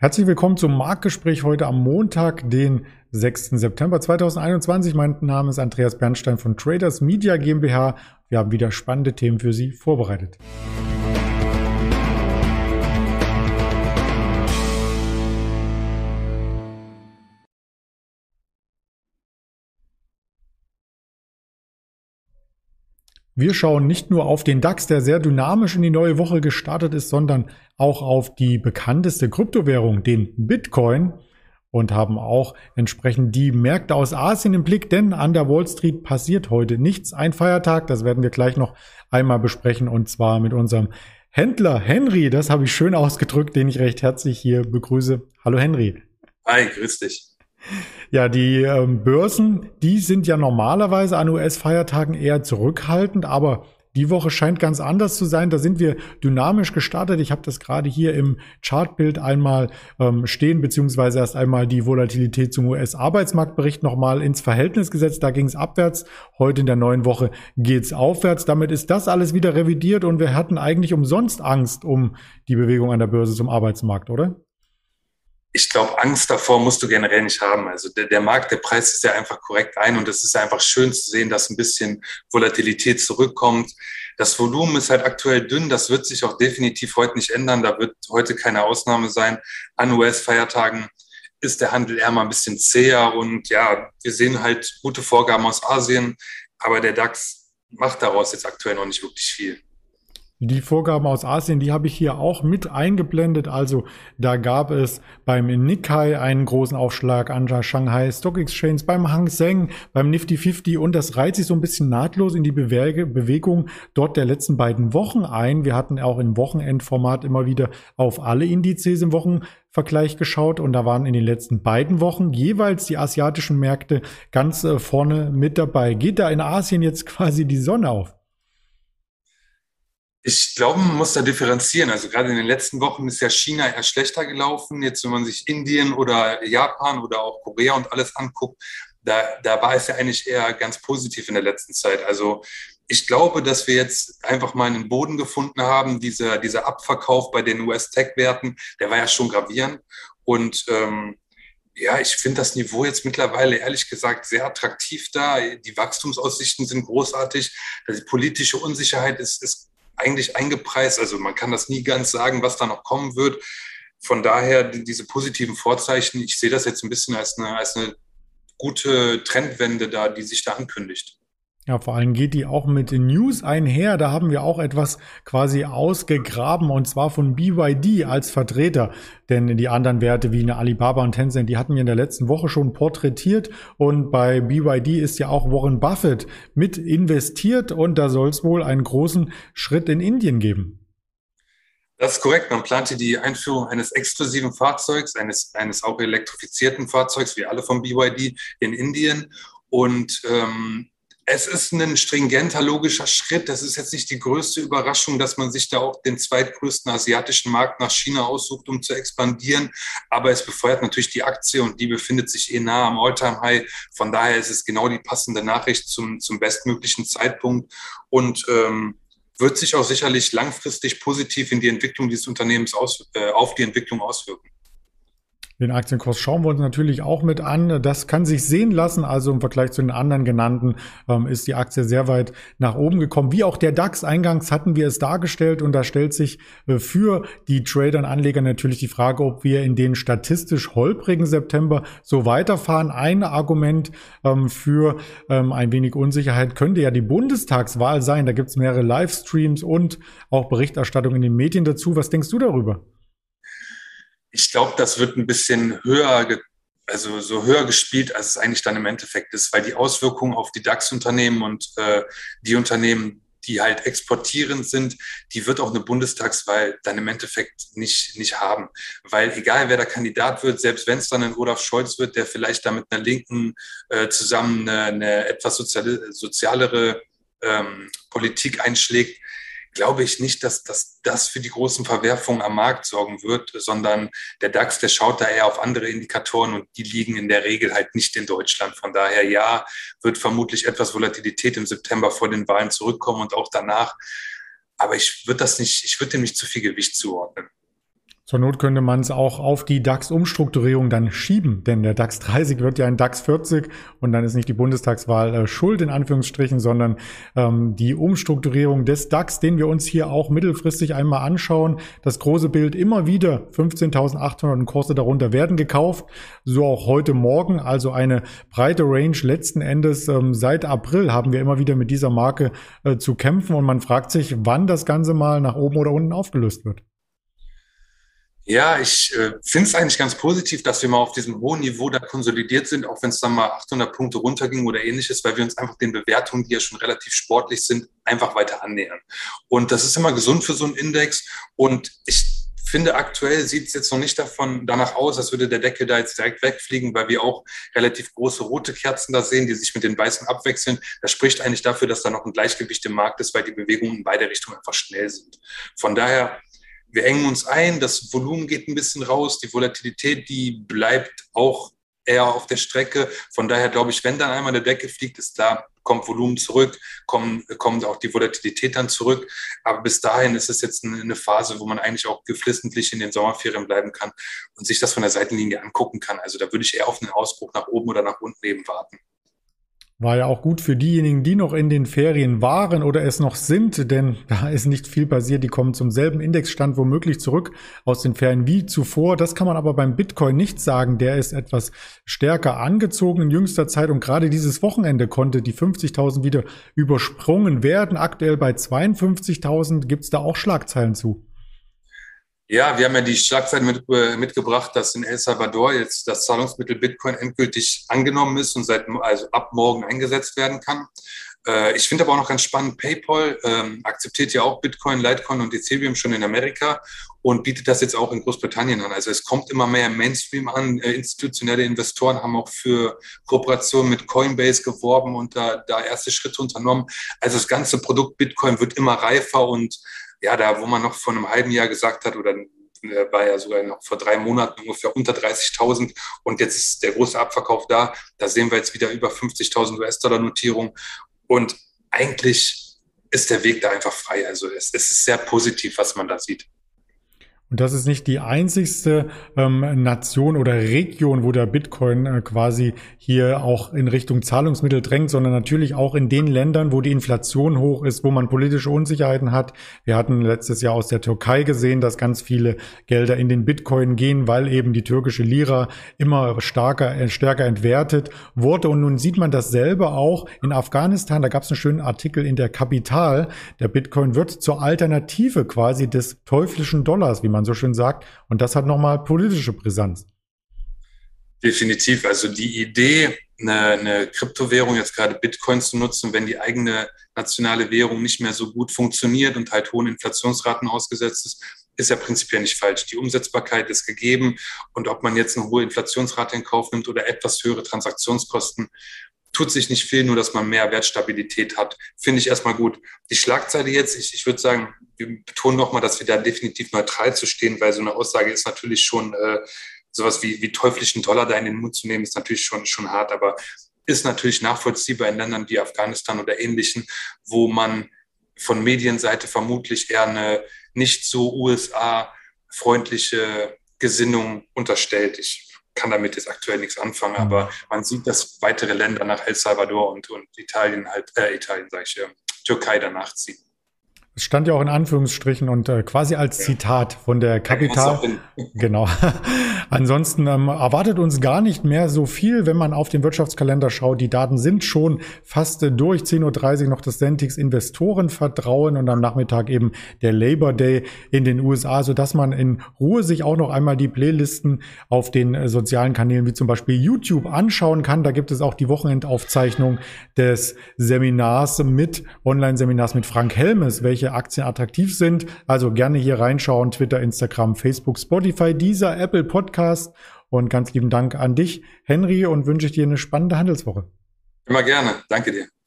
Herzlich willkommen zum Marktgespräch heute am Montag, den 6. September 2021. Mein Name ist Andreas Bernstein von Traders Media GmbH. Wir haben wieder spannende Themen für Sie vorbereitet. Wir schauen nicht nur auf den DAX, der sehr dynamisch in die neue Woche gestartet ist, sondern auch auf die bekannteste Kryptowährung, den Bitcoin und haben auch entsprechend die Märkte aus Asien im Blick, denn an der Wall Street passiert heute nichts. Ein Feiertag, das werden wir gleich noch einmal besprechen und zwar mit unserem Händler Henry, das habe ich schön ausgedrückt, den ich recht herzlich hier begrüße. Hallo Henry. Hi, grüß dich. Ja, die ähm, Börsen, die sind ja normalerweise an US-Feiertagen eher zurückhaltend, aber die Woche scheint ganz anders zu sein. Da sind wir dynamisch gestartet. Ich habe das gerade hier im Chartbild einmal ähm, stehen, beziehungsweise erst einmal die Volatilität zum US-Arbeitsmarktbericht nochmal ins Verhältnis gesetzt. Da ging es abwärts. Heute in der neuen Woche geht's aufwärts. Damit ist das alles wieder revidiert und wir hatten eigentlich umsonst Angst um die Bewegung an der Börse zum Arbeitsmarkt, oder? Ich glaube, Angst davor musst du generell nicht haben. Also der, der Markt, der Preis ist ja einfach korrekt ein und es ist einfach schön zu sehen, dass ein bisschen Volatilität zurückkommt. Das Volumen ist halt aktuell dünn, das wird sich auch definitiv heute nicht ändern. Da wird heute keine Ausnahme sein. An US-Feiertagen ist der Handel eher mal ein bisschen zäher und ja, wir sehen halt gute Vorgaben aus Asien, aber der DAX macht daraus jetzt aktuell noch nicht wirklich viel. Die Vorgaben aus Asien, die habe ich hier auch mit eingeblendet. Also da gab es beim Nikkei einen großen Aufschlag an der Shanghai Stock Exchange, beim Hang Seng, beim Nifty 50 und das reiht sich so ein bisschen nahtlos in die Bewegung dort der letzten beiden Wochen ein. Wir hatten auch im Wochenendformat immer wieder auf alle Indizes im Wochenvergleich geschaut und da waren in den letzten beiden Wochen jeweils die asiatischen Märkte ganz äh, vorne mit dabei. Geht da in Asien jetzt quasi die Sonne auf? Ich glaube, man muss da differenzieren. Also gerade in den letzten Wochen ist ja China eher schlechter gelaufen. Jetzt, wenn man sich Indien oder Japan oder auch Korea und alles anguckt, da, da war es ja eigentlich eher ganz positiv in der letzten Zeit. Also ich glaube, dass wir jetzt einfach mal einen Boden gefunden haben. Dieser, dieser Abverkauf bei den US-Tech-Werten, der war ja schon gravierend. Und ähm, ja, ich finde das Niveau jetzt mittlerweile ehrlich gesagt sehr attraktiv da. Die Wachstumsaussichten sind großartig. Die politische Unsicherheit ist, ist eigentlich eingepreist. Also man kann das nie ganz sagen, was da noch kommen wird. Von daher diese positiven Vorzeichen, ich sehe das jetzt ein bisschen als eine, als eine gute Trendwende da, die sich da ankündigt. Ja, vor allem geht die auch mit News einher. Da haben wir auch etwas quasi ausgegraben und zwar von BYD als Vertreter. Denn die anderen Werte wie eine Alibaba und Tencent, die hatten wir in der letzten Woche schon porträtiert. Und bei BYD ist ja auch Warren Buffett mit investiert und da soll es wohl einen großen Schritt in Indien geben. Das ist korrekt. Man plante die Einführung eines exklusiven Fahrzeugs, eines, eines auch elektrifizierten Fahrzeugs, wie alle von BYD, in Indien. Und ähm, es ist ein stringenter, logischer Schritt. Das ist jetzt nicht die größte Überraschung, dass man sich da auch den zweitgrößten asiatischen Markt nach China aussucht, um zu expandieren. Aber es befeuert natürlich die Aktie und die befindet sich eh nah am Alltime-High. Von daher ist es genau die passende Nachricht zum, zum bestmöglichen Zeitpunkt und ähm, wird sich auch sicherlich langfristig positiv in die Entwicklung dieses Unternehmens aus, äh, auf die Entwicklung auswirken. Den Aktienkurs schauen wir uns natürlich auch mit an. Das kann sich sehen lassen. Also im Vergleich zu den anderen genannten ähm, ist die Aktie sehr weit nach oben gekommen. Wie auch der DAX. Eingangs hatten wir es dargestellt und da stellt sich äh, für die Trader und Anleger natürlich die Frage, ob wir in den statistisch holprigen September so weiterfahren. Ein Argument ähm, für ähm, ein wenig Unsicherheit könnte ja die Bundestagswahl sein. Da gibt es mehrere Livestreams und auch Berichterstattung in den Medien dazu. Was denkst du darüber? Ich glaube, das wird ein bisschen höher, also so höher gespielt, als es eigentlich dann im Endeffekt ist, weil die Auswirkungen auf die DAX-Unternehmen und äh, die Unternehmen, die halt exportierend sind, die wird auch eine Bundestagswahl dann im Endeffekt nicht, nicht haben. Weil egal wer der Kandidat wird, selbst wenn es dann ein Olaf Scholz wird, der vielleicht da mit einer Linken äh, zusammen eine, eine etwas soziale, sozialere ähm, Politik einschlägt, glaube ich nicht, dass, das für die großen Verwerfungen am Markt sorgen wird, sondern der DAX, der schaut da eher auf andere Indikatoren und die liegen in der Regel halt nicht in Deutschland. Von daher, ja, wird vermutlich etwas Volatilität im September vor den Wahlen zurückkommen und auch danach. Aber ich würde das nicht, ich würde dem nicht zu viel Gewicht zuordnen. Zur Not könnte man es auch auf die DAX-Umstrukturierung dann schieben, denn der DAX 30 wird ja ein DAX 40 und dann ist nicht die Bundestagswahl äh, schuld in Anführungsstrichen, sondern ähm, die Umstrukturierung des DAX, den wir uns hier auch mittelfristig einmal anschauen. Das große Bild immer wieder 15.800 Kurse darunter werden gekauft, so auch heute Morgen, also eine breite Range letzten Endes. Ähm, seit April haben wir immer wieder mit dieser Marke äh, zu kämpfen und man fragt sich, wann das Ganze mal nach oben oder unten aufgelöst wird. Ja, ich äh, finde es eigentlich ganz positiv, dass wir mal auf diesem hohen Niveau da konsolidiert sind, auch wenn es dann mal 800 Punkte runterging oder ähnliches, weil wir uns einfach den Bewertungen, die ja schon relativ sportlich sind, einfach weiter annähern. Und das ist immer gesund für so einen Index. Und ich finde, aktuell sieht es jetzt noch nicht davon danach aus, als würde der Deckel da jetzt direkt wegfliegen, weil wir auch relativ große rote Kerzen da sehen, die sich mit den weißen abwechseln. Das spricht eigentlich dafür, dass da noch ein Gleichgewicht im Markt ist, weil die Bewegungen in beide Richtungen einfach schnell sind. Von daher wir engen uns ein, das Volumen geht ein bisschen raus, die Volatilität, die bleibt auch eher auf der Strecke. Von daher glaube ich, wenn dann einmal der Decke fliegt, ist da, kommt Volumen zurück, kommt, kommt auch die Volatilität dann zurück. Aber bis dahin ist es jetzt eine Phase, wo man eigentlich auch geflissentlich in den Sommerferien bleiben kann und sich das von der Seitenlinie angucken kann. Also da würde ich eher auf einen Ausbruch nach oben oder nach unten eben warten. War ja auch gut für diejenigen, die noch in den Ferien waren oder es noch sind, denn da ist nicht viel passiert. Die kommen zum selben Indexstand womöglich zurück aus den Ferien wie zuvor. Das kann man aber beim Bitcoin nicht sagen. Der ist etwas stärker angezogen in jüngster Zeit und gerade dieses Wochenende konnte die 50.000 wieder übersprungen werden. Aktuell bei 52.000 gibt's da auch Schlagzeilen zu. Ja, wir haben ja die Schlagzeile mit, äh, mitgebracht, dass in El Salvador jetzt das Zahlungsmittel Bitcoin endgültig angenommen ist und seit also ab morgen eingesetzt werden kann. Äh, ich finde aber auch noch ganz spannend, PayPal ähm, akzeptiert ja auch Bitcoin, Litecoin und Ethereum schon in Amerika und bietet das jetzt auch in Großbritannien an. Also es kommt immer mehr Mainstream an. Äh, institutionelle Investoren haben auch für Kooperationen mit Coinbase geworben und da, da erste Schritte unternommen. Also das ganze Produkt Bitcoin wird immer reifer und ja, da, wo man noch vor einem halben Jahr gesagt hat, oder äh, war ja sogar noch vor drei Monaten ungefähr unter 30.000 und jetzt ist der große Abverkauf da. Da sehen wir jetzt wieder über 50.000 US-Dollar Notierung und eigentlich ist der Weg da einfach frei. Also es, es ist sehr positiv, was man da sieht. Und das ist nicht die einzigste ähm, Nation oder Region, wo der Bitcoin äh, quasi hier auch in Richtung Zahlungsmittel drängt, sondern natürlich auch in den Ländern, wo die Inflation hoch ist, wo man politische Unsicherheiten hat. Wir hatten letztes Jahr aus der Türkei gesehen, dass ganz viele Gelder in den Bitcoin gehen, weil eben die türkische Lira immer stärker, äh, stärker entwertet wurde. Und nun sieht man dasselbe auch in Afghanistan. Da gab es einen schönen Artikel in der Kapital. Der Bitcoin wird zur Alternative quasi des teuflischen Dollars, wie man man so schön sagt. Und das hat nochmal politische Brisanz. Definitiv. Also die Idee, eine, eine Kryptowährung, jetzt gerade Bitcoin zu nutzen, wenn die eigene nationale Währung nicht mehr so gut funktioniert und halt hohen Inflationsraten ausgesetzt ist, ist ja prinzipiell nicht falsch. Die Umsetzbarkeit ist gegeben und ob man jetzt eine hohe Inflationsrate in Kauf nimmt oder etwas höhere Transaktionskosten, tut sich nicht viel, nur dass man mehr Wertstabilität hat. Finde ich erstmal gut. Die Schlagzeile jetzt, ich, ich würde sagen, wir betonen nochmal, dass wir da definitiv neutral zu stehen, weil so eine Aussage ist natürlich schon äh, sowas wie, wie teuflischen Dollar da in den Mund zu nehmen, ist natürlich schon, schon hart, aber ist natürlich nachvollziehbar in Ländern wie Afghanistan oder ähnlichen, wo man von Medienseite vermutlich eher eine nicht so USA-freundliche Gesinnung unterstellt. Ich kann damit jetzt aktuell nichts anfangen, mhm. aber man sieht, dass weitere Länder nach El Salvador und, und Italien halt, äh, Italien sage ich, äh, Türkei danach ziehen. Es stand ja auch in Anführungsstrichen und äh, quasi als Zitat von der Kapital. Genau. Ansonsten ähm, erwartet uns gar nicht mehr so viel, wenn man auf den Wirtschaftskalender schaut. Die Daten sind schon fast äh, durch. 10.30 Uhr noch das Centix Investorenvertrauen und am Nachmittag eben der Labor Day in den USA, so dass man in Ruhe sich auch noch einmal die Playlisten auf den äh, sozialen Kanälen wie zum Beispiel YouTube anschauen kann. Da gibt es auch die Wochenendaufzeichnung des Seminars mit Online-Seminars mit Frank Helmes, welche Aktien attraktiv sind. Also gerne hier reinschauen. Twitter, Instagram, Facebook, Spotify, dieser Apple Podcast. Und ganz lieben Dank an dich, Henry, und wünsche ich dir eine spannende Handelswoche. Immer gerne. Danke dir.